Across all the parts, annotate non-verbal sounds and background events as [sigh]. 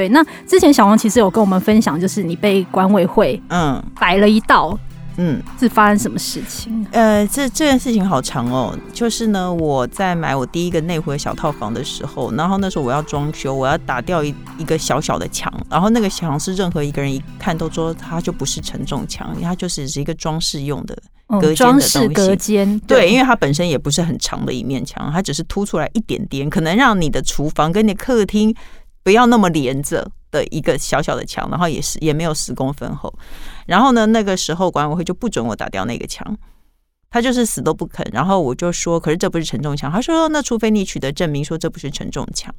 对，那之前小王其实有跟我们分享，就是你被管委会嗯摆了一道。嗯，是发生什么事情？呃，这这件事情好长哦。就是呢，我在买我第一个内湖的小套房的时候，然后那时候我要装修，我要打掉一一个小小的墙，然后那个墙是任何一个人一看都说它就不是承重墙，它就是是一个装饰用的隔间的东西。装饰隔间，对，对，因为它本身也不是很长的一面墙，它只是凸出来一点点，可能让你的厨房跟你的客厅不要那么连着的一个小小的墙，然后也是也没有十公分厚。然后呢，那个时候管委会就不准我打掉那个墙，他就是死都不肯。然后我就说，可是这不是承重墙。他说，那除非你取得证明说这不是承重墙。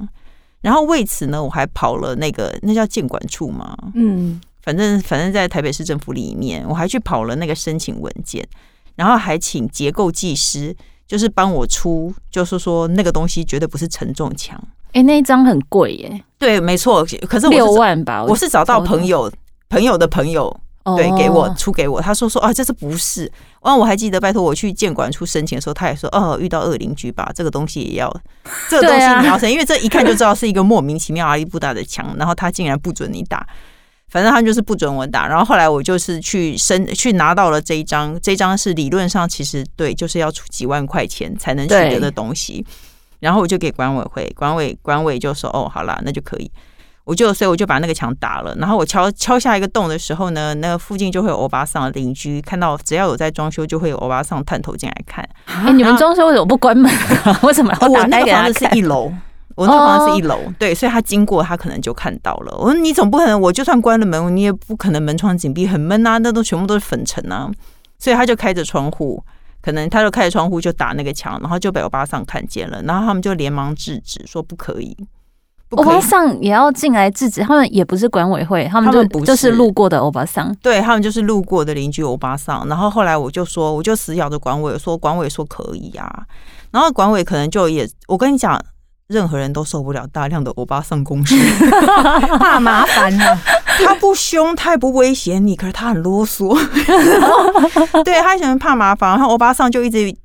然后为此呢，我还跑了那个那叫建管处嘛，嗯，反正反正在台北市政府里面，我还去跑了那个申请文件，然后还请结构技师就是帮我出，就是说那个东西绝对不是承重墙。哎，那一张很贵耶。对，没错。可是六万吧，我是找到朋友朋友的朋友。对，给我出给我，他说说啊，这是不是？完，我还记得，拜托我去建管处申请的时候，他也说，哦，遇到恶邻居吧，这个东西也要，这个东西你要申，因为这一看就知道是一个莫名其妙阿力不打的墙，然后他竟然不准你打，反正他就是不准我打。然后后来我就是去申，去拿到了这一张，这一张是理论上其实对，就是要出几万块钱才能取得的东西，然后我就给管委会，管委管委就说，哦，好啦，那就可以。我就所以我就把那个墙打了，然后我敲敲下一个洞的时候呢，那个附近就会有欧巴桑的邻居看到，只要有在装修，就会有欧巴桑探头进来看。哎、欸，你们装修为什么不关门？[laughs] 为什么要打开给他看？我那个房子是一楼，我那个房子是一楼，对，所以他经过他可能就看到了。我说你总不可能，我就算关了门，你也不可能门窗紧闭很闷啊，那都全部都是粉尘啊。所以他就开着窗户，可能他就开着窗户就打那个墙，然后就被欧巴桑看见了，然后他们就连忙制止说不可以。欧巴桑也要进来制止，他们也不是管委会，他们就不就是路过的欧巴桑，对，他们就是路过的邻居欧巴桑。然后后来我就说，我就死咬着管委说，管委说可以啊。然后管委可能就也，我跟你讲，任何人都受不了大量的欧巴桑攻势，[laughs] 怕麻烦呢。他不凶，他也不威胁你，可是他很啰嗦，[laughs] 对，他喜欢怕麻烦。然后欧巴桑就一直。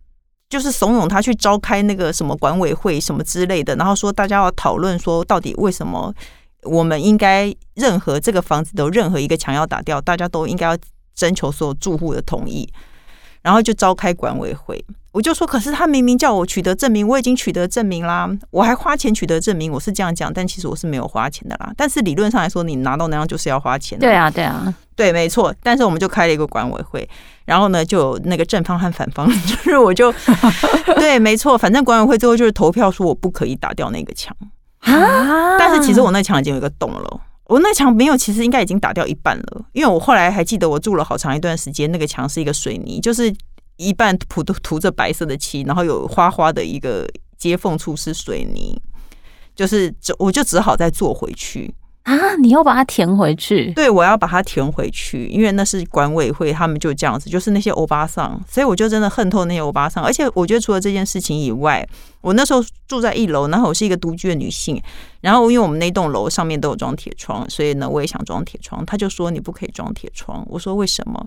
就是怂恿他去召开那个什么管委会什么之类的，然后说大家要讨论说到底为什么我们应该任何这个房子的任何一个墙要打掉，大家都应该要征求所有住户的同意，然后就召开管委会。我就说，可是他明明叫我取得证明，我已经取得证明啦，我还花钱取得证明，我是这样讲，但其实我是没有花钱的啦。但是理论上来说，你拿到那样就是要花钱的。对啊，对啊，对，没错。但是我们就开了一个管委会，然后呢，就有那个正方和反方，[laughs] 就是我就 [laughs] 对，没错，反正管委会最后就是投票说我不可以打掉那个墙啊。但是其实我那墙已经有一个洞了，我那墙没有，其实应该已经打掉一半了，因为我后来还记得我住了好长一段时间，那个墙是一个水泥，就是。一半涂涂着白色的漆，然后有花花的一个接缝处是水泥，就是就我就只好再做回去啊！你要把它填回去？对，我要把它填回去，因为那是管委会，他们就这样子，就是那些欧巴桑，所以我就真的恨透那些欧巴桑。而且我觉得除了这件事情以外，我那时候住在一楼，然后我是一个独居的女性，然后因为我们那栋楼上面都有装铁窗，所以呢，我也想装铁窗，他就说你不可以装铁窗，我说为什么？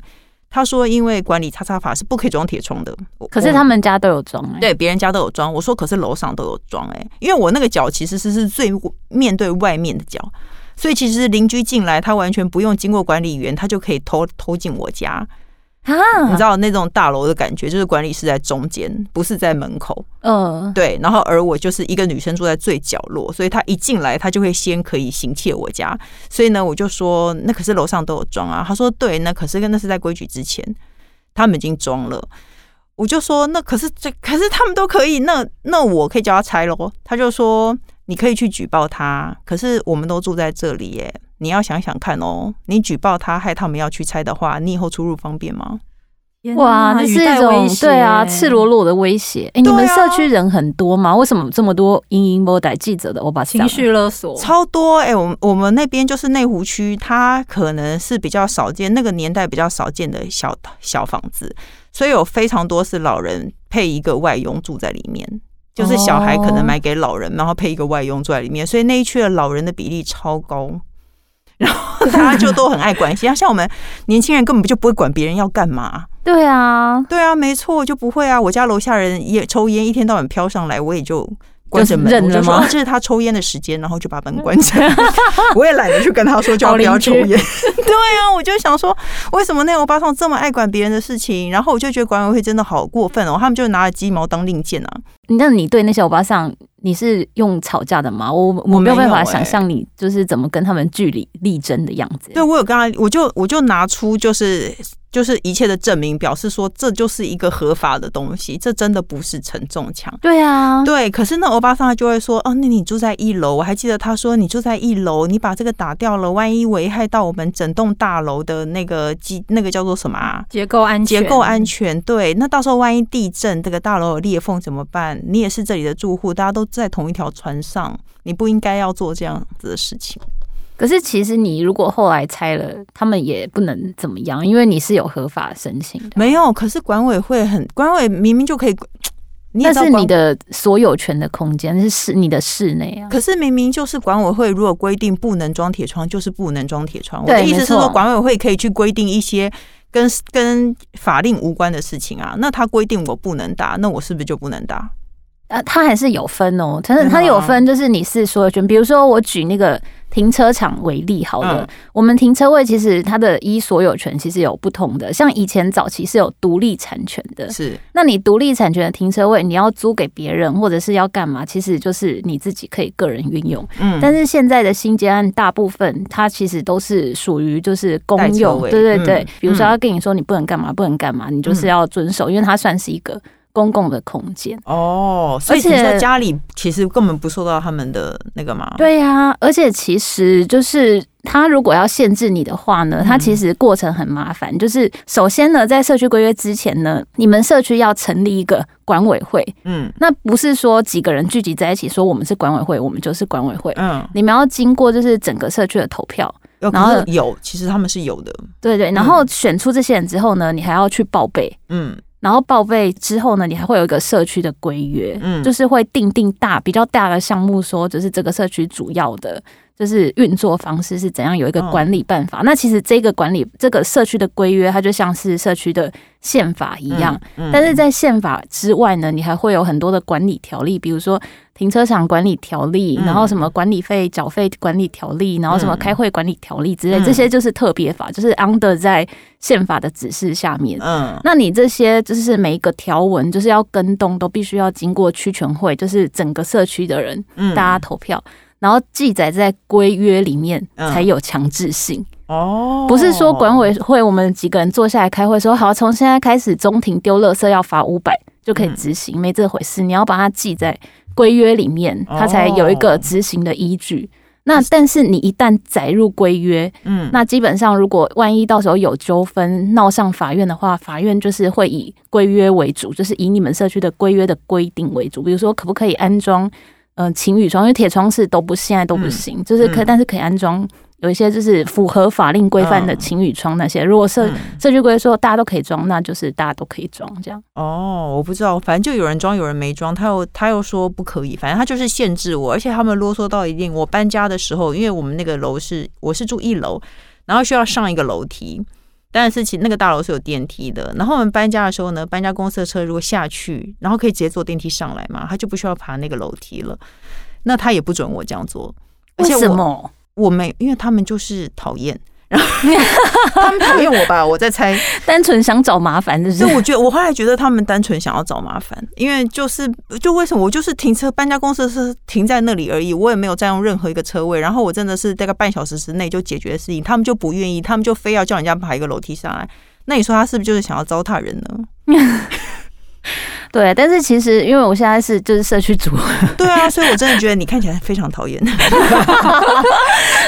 他说：“因为管理叉叉法是不可以装铁窗的。”可是他们家都有装对，别人家都有装。我说：“可是楼上都有装哎、欸，因为我那个脚其实是是最面对外面的角，所以其实邻居进来，他完全不用经过管理员，他就可以偷偷进我家。”啊，你知道那种大楼的感觉，就是管理室在中间，不是在门口。嗯，对。然后而我就是一个女生住在最角落，所以他一进来，他就会先可以行窃我家。所以呢，我就说，那可是楼上都有装啊。他说对，那可是跟那是在规矩之前，他们已经装了。我就说，那可是这可是他们都可以，那那我可以叫他拆喽。他就说，你可以去举报他，可是我们都住在这里耶。你要想想看哦，你举报他害他们要去拆的话，你以后出入方便吗？哇，这是一种对啊，赤裸裸的威胁。哎、欸，你们社区人很多吗？为什么这么多英英波带记者的？我把情绪勒索超多。哎、欸，我们我们那边就是内湖区，它可能是比较少见，那个年代比较少见的小小房子，所以有非常多是老人配一个外佣住在里面，就是小孩可能买给老人，然后配一个外佣坐在里面，所以那一区的老人的比例超高。然后大家就都很爱关心，[laughs] 像我们年轻人根本就不会管别人要干嘛。对啊，对啊，没错，就不会啊。我家楼下人也抽烟，一天到晚飘上来，我也就关着门，认了吗？这是他抽烟的时间，然后就把门关着。[laughs] 我也懒得去跟他说，叫他不要抽烟。[laughs] 对啊，我就想说，为什么那欧巴桑这么爱管别人的事情？然后我就觉得管委会真的好过分哦，他们就拿了鸡毛当令箭啊。那你对那些欧巴桑，你是用吵架的吗？我我没有办法想象你就是怎么跟他们据理力争的样子。对，我有跟他，我就我就拿出就是。就是一切的证明，表示说这就是一个合法的东西，这真的不是承重墙。对啊，对。可是那欧巴桑他就会说：“哦，那你住在一楼，我还记得他说你住在一楼，你把这个打掉了，万一危害到我们整栋大楼的那个基，那个叫做什么啊？结构安全。结构安全。对，那到时候万一地震，这个大楼有裂缝怎么办？你也是这里的住户，大家都在同一条船上，你不应该要做这样子的事情。”可是其实你如果后来拆了，他们也不能怎么样，因为你是有合法申请的。没有，可是管委会很，管委明明就可以，那是你的所有权的空间，是室你的室内啊。可是明明就是管委会如果规定不能装铁窗，就是不能装铁窗。我的意思是说，管委会可以去规定一些跟跟法令无关的事情啊。那他规定我不能打，那我是不是就不能打？啊，它还是有分哦，他是它有分，就是你是所有权。比如说，我举那个停车场为例，好了，我们停车位其实它的依所有权其实有不同的。像以前早期是有独立产权的，是。那你独立产权的停车位，你要租给别人或者是要干嘛，其实就是你自己可以个人运用。嗯。但是现在的新建案大部分它其实都是属于就是公用，对对对。比如说他跟你说你不能干嘛，不能干嘛，你就是要遵守，因为它算是一个。公共的空间哦，所以你在家里其实根本不受到他们的那个嘛。对呀、啊，而且其实就是他如果要限制你的话呢，他其实过程很麻烦。嗯、就是首先呢，在社区规约之前呢，你们社区要成立一个管委会。嗯，那不是说几个人聚集在一起说我们是管委会，我们就是管委会。嗯，你们要经过就是整个社区的投票，然后有其实他们是有的。对对，然后选出这些人之后呢，你还要去报备。嗯。然后报备之后呢，你还会有一个社区的规约，嗯，就是会定定大比较大的项目，说就是这个社区主要的，就是运作方式是怎样，有一个管理办法。哦、那其实这个管理这个社区的规约，它就像是社区的宪法一样，嗯嗯、但是在宪法之外呢，你还会有很多的管理条例，比如说。停车场管理条例，然后什么管理费缴费管理条例，然后什么开会管理条例之类，这些就是特别法，就是 under 在宪法的指示下面。嗯，那你这些就是每一个条文，就是要跟动，都必须要经过区全会，就是整个社区的人，大家投票，然后记载在规约里面才有强制性。哦，不是说管委会我们几个人坐下来开会说好，从现在开始中庭丢垃圾要罚五百就可以执行，没这回事。你要把它记在。规约里面，它才有一个执行的依据。那但是你一旦载入规约，嗯，那基本上如果万一到时候有纠纷闹上法院的话，法院就是会以规约为主，就是以你们社区的规约的规定为主。比如说，可不可以安装呃晴雨窗？因为铁窗是都不现在都不行，就是可但是可以安装。有一些就是符合法令规范的晴雨窗那些，如果社社区规约说大家都可以装，那就是大家都可以装这样。哦，我不知道，反正就有人装，有人没装，他又他又说不可以，反正他就是限制我，而且他们啰嗦到一定。我搬家的时候，因为我们那个楼是我是住一楼，然后需要上一个楼梯，但是其那个大楼是有电梯的。然后我们搬家的时候呢，搬家公司的车如果下去，然后可以直接坐电梯上来嘛，他就不需要爬那个楼梯了。那他也不准我这样做，而且我为什么？我没，因为他们就是讨厌，然 [laughs] 后他们讨厌我吧，我在猜，[laughs] 单纯想找麻烦，就是。我觉得我后来觉得他们单纯想要找麻烦，因为就是就为什么我就是停车搬家公司是停在那里而已，我也没有占用任何一个车位，然后我真的是大概半小时之内就解决的事情，他们就不愿意，他们就非要叫人家爬一个楼梯上来，那你说他是不是就是想要糟蹋人呢？对，但是其实因为我现在是就是社区主任，[laughs] 对啊，所以我真的觉得你看起来非常讨厌。[laughs]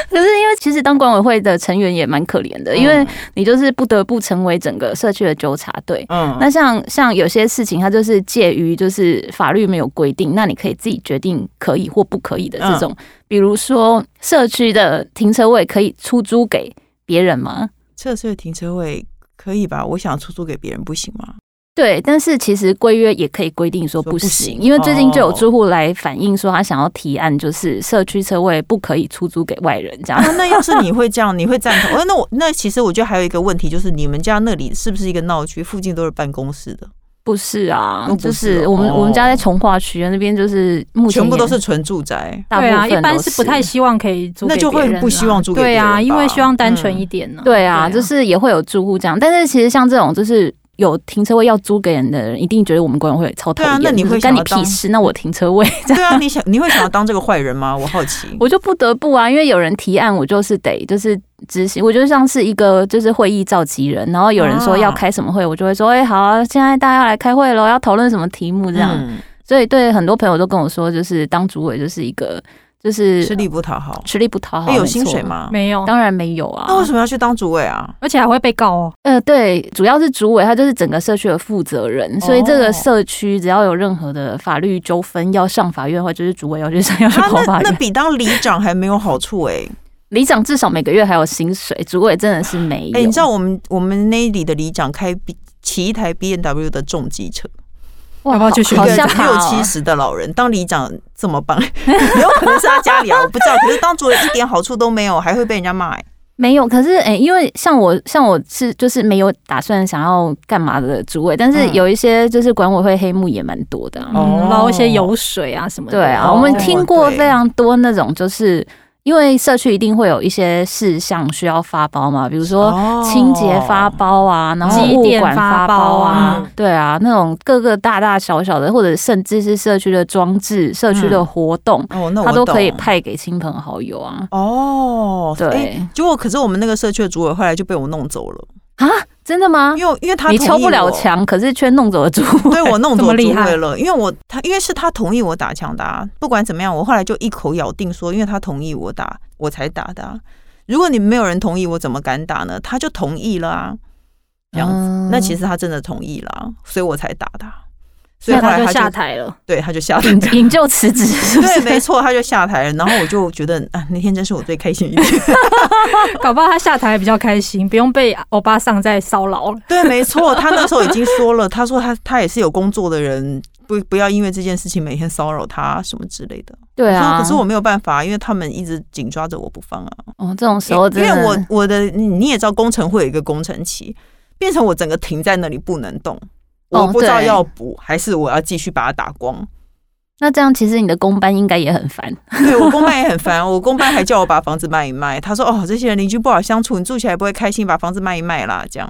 可是因为其实当管委会的成员也蛮可怜的，因为你就是不得不成为整个社区的纠察队。嗯，那像像有些事情，它就是介于就是法律没有规定，那你可以自己决定可以或不可以的这种，比如说社区的停车位可以出租给别人吗？社区的停车位可以吧？我想出租给别人不行吗？对，但是其实规约也可以规定说不行，因为最近就有住户来反映说，他想要提案，就是社区车位不可以出租给外人这样。那要是你会这样，你会赞同？[laughs] 那我那其实我觉得还有一个问题，就是你们家那里是不是一个闹区？附近都是办公室的。不是啊，是就是我们、哦、我们家在从化区那边，就是目前全部都是纯住宅。对啊，一般是不太希望可以租，那就会不希望租给。对啊，因为希望单纯一点呢、嗯。对啊，就是也会有住户这样，但是其实像这种就是。有停车位要租给人的人，一定觉得我们管委会超讨厌。啊，那你会干你屁事？那我停车位。[laughs] 对啊，你想你会想要当这个坏人吗？我好奇。我就不得不啊，因为有人提案，我就是得就是执行。我就像是一个就是会议召集人，然后有人说要开什么会，我就会说，哎、欸，好啊，现在大家要来开会喽，要讨论什么题目这样。嗯、所以对很多朋友都跟我说，就是当主委就是一个。就是吃力不讨好，吃力不讨好。有薪水吗？没有，当然没有啊。那为什么要去当主委啊？而且还会被告哦。呃，对，主要是主委，他就是整个社区的负责人，所以这个社区只要有任何的法律纠纷要上法院的话，就是主委要去 [laughs] 上，要去跑法院。那比当里长还没有好处哎。[laughs] 里长至少每个月还有薪水，主委真的是没有。哎，你知道我们我们那里的里长开骑一台 B N W 的重机车。要不要去学？好像六七十的老人当里长这么棒，[laughs] 有可能是他家里啊，我不知道。可是当主委一点好处都没有，还会被人家骂。没有，可是诶、欸，因为像我，像我是就是没有打算想要干嘛的主委，但是有一些就是管委会黑幕也蛮多的，捞、嗯、一些油水啊什么的。对啊，我们听过非常多那种就是。因为社区一定会有一些事项需要发包嘛，比如说清洁发包啊，然后物管发包啊，对啊，那种各个大大小小的，或者甚至是社区的装置、社区的活动，他都可以派给亲朋好友啊。哦，对，结果可是我们那个社区的主委后来就被我弄走了啊。真的吗？因为因为他你敲不了墙，可是却弄走了主 [laughs] 委，对，我弄走了主对了。因为我他因为是他同意我打枪的啊，不管怎么样，我后来就一口咬定说，因为他同意我打，我才打的啊。如果你们没有人同意，我怎么敢打呢？他就同意了啊，这样子，嗯、那其实他真的同意了，所以我才打的。所以后来他就下台了，对，他就下台，引咎辞职。对，没错，他就下台了。然后我就觉得啊，那天真是我最开心一天。[laughs] 搞不好他下台比较开心，不用被欧巴桑在骚扰了。对，没错，他那时候已经说了，他说他他也是有工作的人，不不要因为这件事情每天骚扰他什么之类的。对啊，可是我没有办法，因为他们一直紧抓着我不放啊。哦，这种时候真的，因为我我的你也知道，工程会有一个工程期，变成我整个停在那里不能动。我不知道要补还是我要继续把它打光。那这样其实你的公班应该也很烦。对，我公班也很烦，我公班还叫我把房子卖一卖。他说：“哦，这些人邻居不好相处，你住起来不会开心，把房子卖一卖啦。”这样，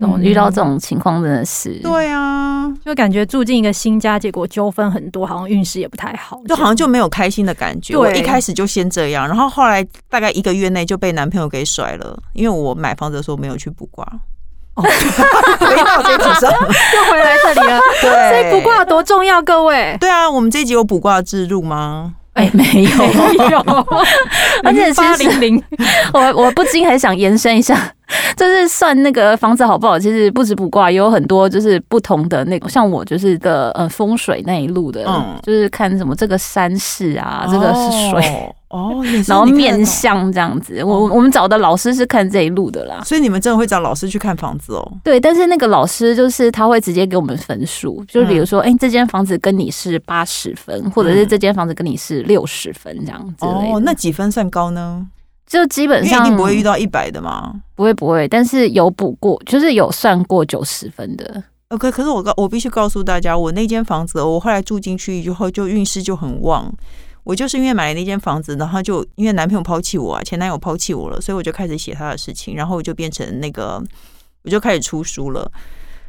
嗯，遇到这种情况真的是。对啊，就感觉住进一个新家，结果纠纷很多，好像运势也不太好，就好像就没有开心的感觉。我一开始就先这样，然后后来大概一个月内就被男朋友给甩了，因为我买房子的时候没有去卜卦。哦，[laughs] 回到这集上，又回来这里了。[laughs] 对，所以卜卦有多重要，各位。对啊，我们这一集有卜卦之入吗？哎、欸，[laughs] 没有，没有。而且其实，我我不禁很想延伸一下，就是算那个房子好不好，其实不止卜卦，也有很多就是不同的那个，像我就是的呃风水那一路的，嗯，就是看什么这个山势啊，这个是水。哦，[laughs] 然后面相这样子，我我们找的老师是看这一路的啦，所以你们真的会找老师去看房子哦？对，但是那个老师就是他会直接给我们分数，就比如说，哎，这间房子跟你是八十分，或者是这间房子跟你是六十分这样子。哦，那几分算高呢？就基本上一定不会遇到一百的吗？不会不会，但是有补过，就是有算过九十分的。OK，可是我告我必须告诉大家，我那间房子，我后来住进去以后，就运势就很旺。我就是因为买了那间房子，然后就因为男朋友抛弃我啊，前男友抛弃我了，所以我就开始写他的事情，然后我就变成那个，我就开始出书了。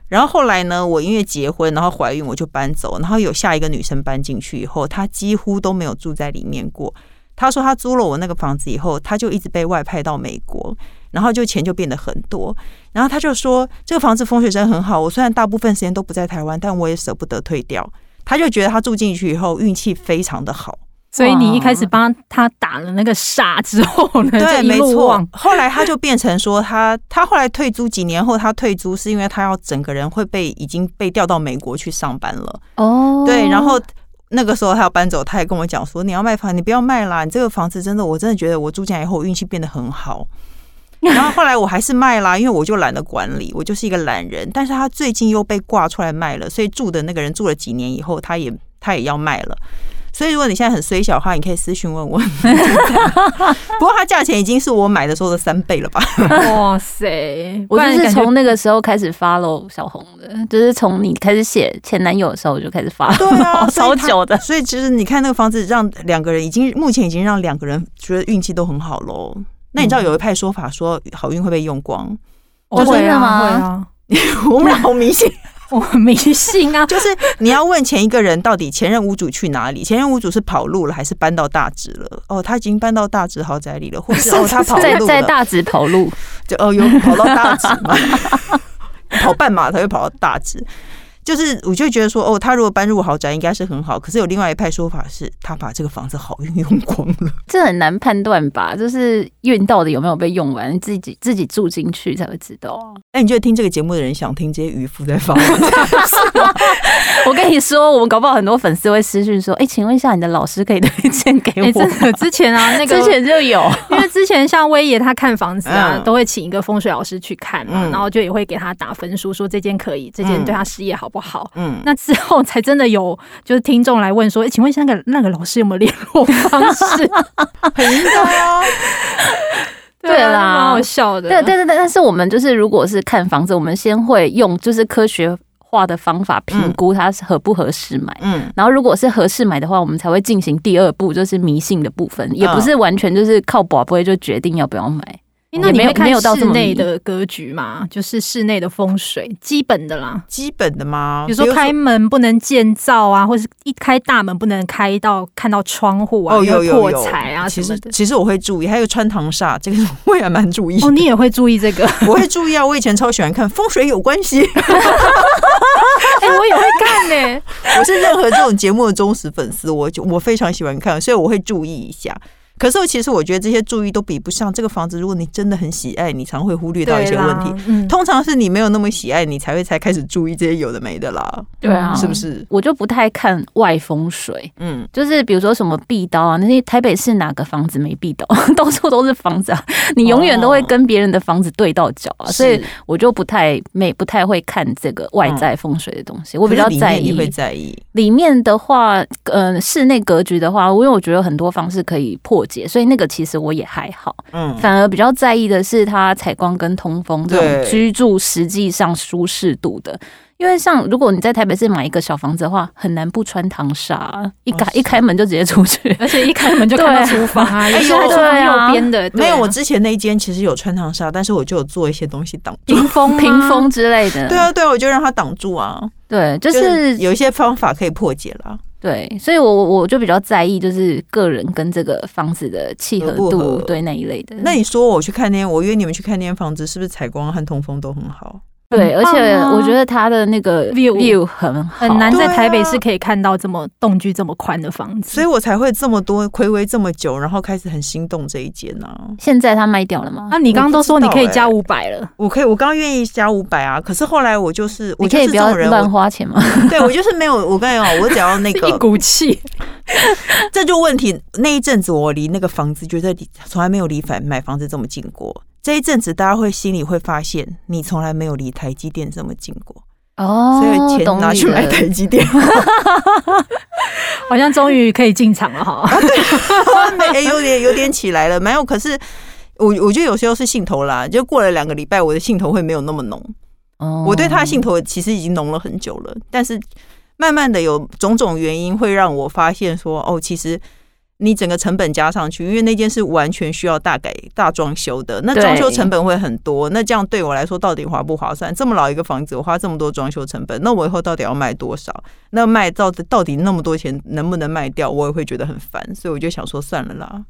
然后后来呢，我因为结婚，然后怀孕，我就搬走，然后有下一个女生搬进去以后，她几乎都没有住在里面过。她说她租了我那个房子以后，她就一直被外派到美国，然后就钱就变得很多。然后她就说这个房子风水真很好，我虽然大部分时间都不在台湾，但我也舍不得退掉。她就觉得她住进去以后运气非常的好。所以你一开始帮他打了那个煞之后呢？对，没错。后来他就变成说他，他他后来退租几年后，他退租是因为他要整个人会被已经被调到美国去上班了。哦，对。然后那个时候他要搬走，他还跟我讲说：“你要卖房，你不要卖啦，你这个房子真的，我真的觉得我住进来以后运气变得很好。”然后后来我还是卖啦，因为我就懒得管理，我就是一个懒人。但是他最近又被挂出来卖了，所以住的那个人住了几年以后，他也他也要卖了。所以如果你现在很衰小的话，你可以私信问我。[laughs] 不过它价钱已经是我买的时候的三倍了吧？哇塞！[laughs] 我就是从那个时候开始 follow 小红的，就是从你开始写前男友的时候我就开始 follow，对啊，[laughs] 超久的。所以其实你看那个房子，让两个人已经目前已经让两个人觉得运气都很好喽。那你知道有一派说法说好运会被用光？真的吗？会啊，我们俩好迷信。我很迷信啊，就是你要问前一个人到底前任屋主去哪里？[laughs] 前任屋主是跑路了还是搬到大直了？哦，他已经搬到大直豪宅里了，或者哦他跑路在在大直跑路，就哦有跑到大直吗？[laughs] 跑半马他就跑到大直。就是，我就觉得说，哦，他如果搬入豪宅，应该是很好。可是有另外一派说法是，他把这个房子好运用光了，[laughs] 这很难判断吧？就是运到底有没有被用完，自己自己住进去才会知道。哎，你觉得听这个节目的人想听这些渔夫在发？[laughs] [laughs] 我跟你说，我们搞不好很多粉丝会私讯说，哎，请问一下，你的老师可以推荐给我？真的，[laughs] 之前啊，那个之前就有，[laughs] 因为之前像威爷他看房子啊，都会请一个风水老师去看嘛，然后就也会给他打分数，说这间可以，这间对他事业好不好？嗯，那。之后才真的有，就是听众来问说：“哎，请问一下，那个那个老师有没有联络方式？”很应该啊，对啦，蛮好笑的。对对对对，但是我们就是，如果是看房子，我们先会用就是科学化的方法评估它是合不合适买。嗯，然后如果是合适买的话，我们才会进行第二步，就是迷信的部分，也不是完全就是靠宝不会就决定要不要买。那你没有看室内的格局嘛？就是室内的风水，基本的啦。基本的吗？比如说开门不能建造啊，或是一开大门不能开到看到窗户啊，哦，有有有破财啊。其实其实我会注意，还有穿堂煞，这个我也蛮注意。哦，你也会注意这个？[laughs] 我会注意啊，我以前超喜欢看风水有关系。[laughs] 哎，我也会看呢、欸。我是任何这种节目的忠实粉丝，我就我非常喜欢看，所以我会注意一下。可是，其实我觉得这些注意都比不上这个房子。如果你真的很喜爱，你常会忽略到一些问题。嗯，通常是你没有那么喜爱，你才会才开始注意这些有的没的啦。对啊，是不是？我就不太看外风水。嗯，就是比如说什么壁刀啊，那些台北市哪个房子没壁刀？[laughs] 到处都是房子啊，你永远都会跟别人的房子对到脚啊。所以我就不太没不太会看这个外在风水的东西。我比较在意，会在意里面的话，呃，室内格局的话，因为我觉得很多方式可以破。所以那个其实我也还好，嗯，反而比较在意的是它采光跟通风这种居住实际上舒适度的。因为像如果你在台北市买一个小房子的话，很难不穿堂纱，一开一开门就直接出去，而且一开门就看到厨房啊，有时候是右边的。没有，我之前那一间其实有穿堂纱，但是我就有做一些东西挡住，屏风、[laughs] 屏风之类的。对啊，对啊，我就让它挡住啊。对，就是有一些方法可以破解了。对，所以我我我就比较在意，就是个人跟这个房子的契合度，合对那一类的。那你说我去看那间，我约你们去看那间房子，是不是采光和通风都很好？对，而且我觉得它的那个 view view 很好，很难在台北市可以看到这么栋距这么宽的房子，所以我才会这么多睽违这么久，然后开始很心动这一间呢。现在它卖掉了吗？那你刚刚都说你可以加五百了，我可以，我刚刚愿意加五百啊。可是后来我就是，我可以不要乱花钱吗？[laughs] 对，我就是没有，我跟你讲，我只要那个 [laughs] 一股气，[laughs] 这就问题。那一阵子我离那个房子，觉得从来没有离买买房子这么近过。这一阵子，大家会心里会发现，你从来没有离台积电这么近过哦，所以钱拿去买台积电，好像终于可以进场了哈。[laughs] [laughs] 啊、对，哎，有点有点起来了，没有。可是我我觉得有时候是兴头啦，就过了两个礼拜，我的兴头会没有那么浓。哦，我对他的兴头其实已经浓了很久了，但是慢慢的有种种原因会让我发现说，哦，其实。你整个成本加上去，因为那间是完全需要大改、大装修的，那装修成本会很多。那这样对我来说到底划不划算？这么老一个房子，我花这么多装修成本，那我以后到底要卖多少？那卖到到底那么多钱能不能卖掉？我也会觉得很烦，所以我就想说算了啦。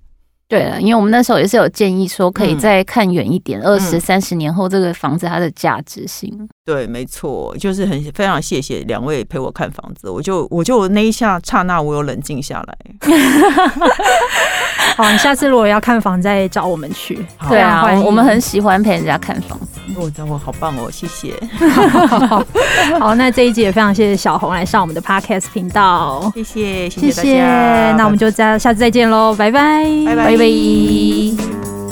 对了，因为我们那时候也是有建议说，可以再看远一点，二十三十年后这个房子它的价值性。对，没错，就是很非常谢谢两位陪我看房子，我就我就那一下刹那，我有冷静下来。[laughs] 好，你下次如果要看房，再找我们去。对啊，我们很喜欢陪人家看房子。我我好棒哦，谢谢。[laughs] 好，那这一集也非常谢谢小红来上我们的 Podcast 频道，谢谢谢谢大家。那我们就再下次再见喽，拜拜，拜拜。拜拜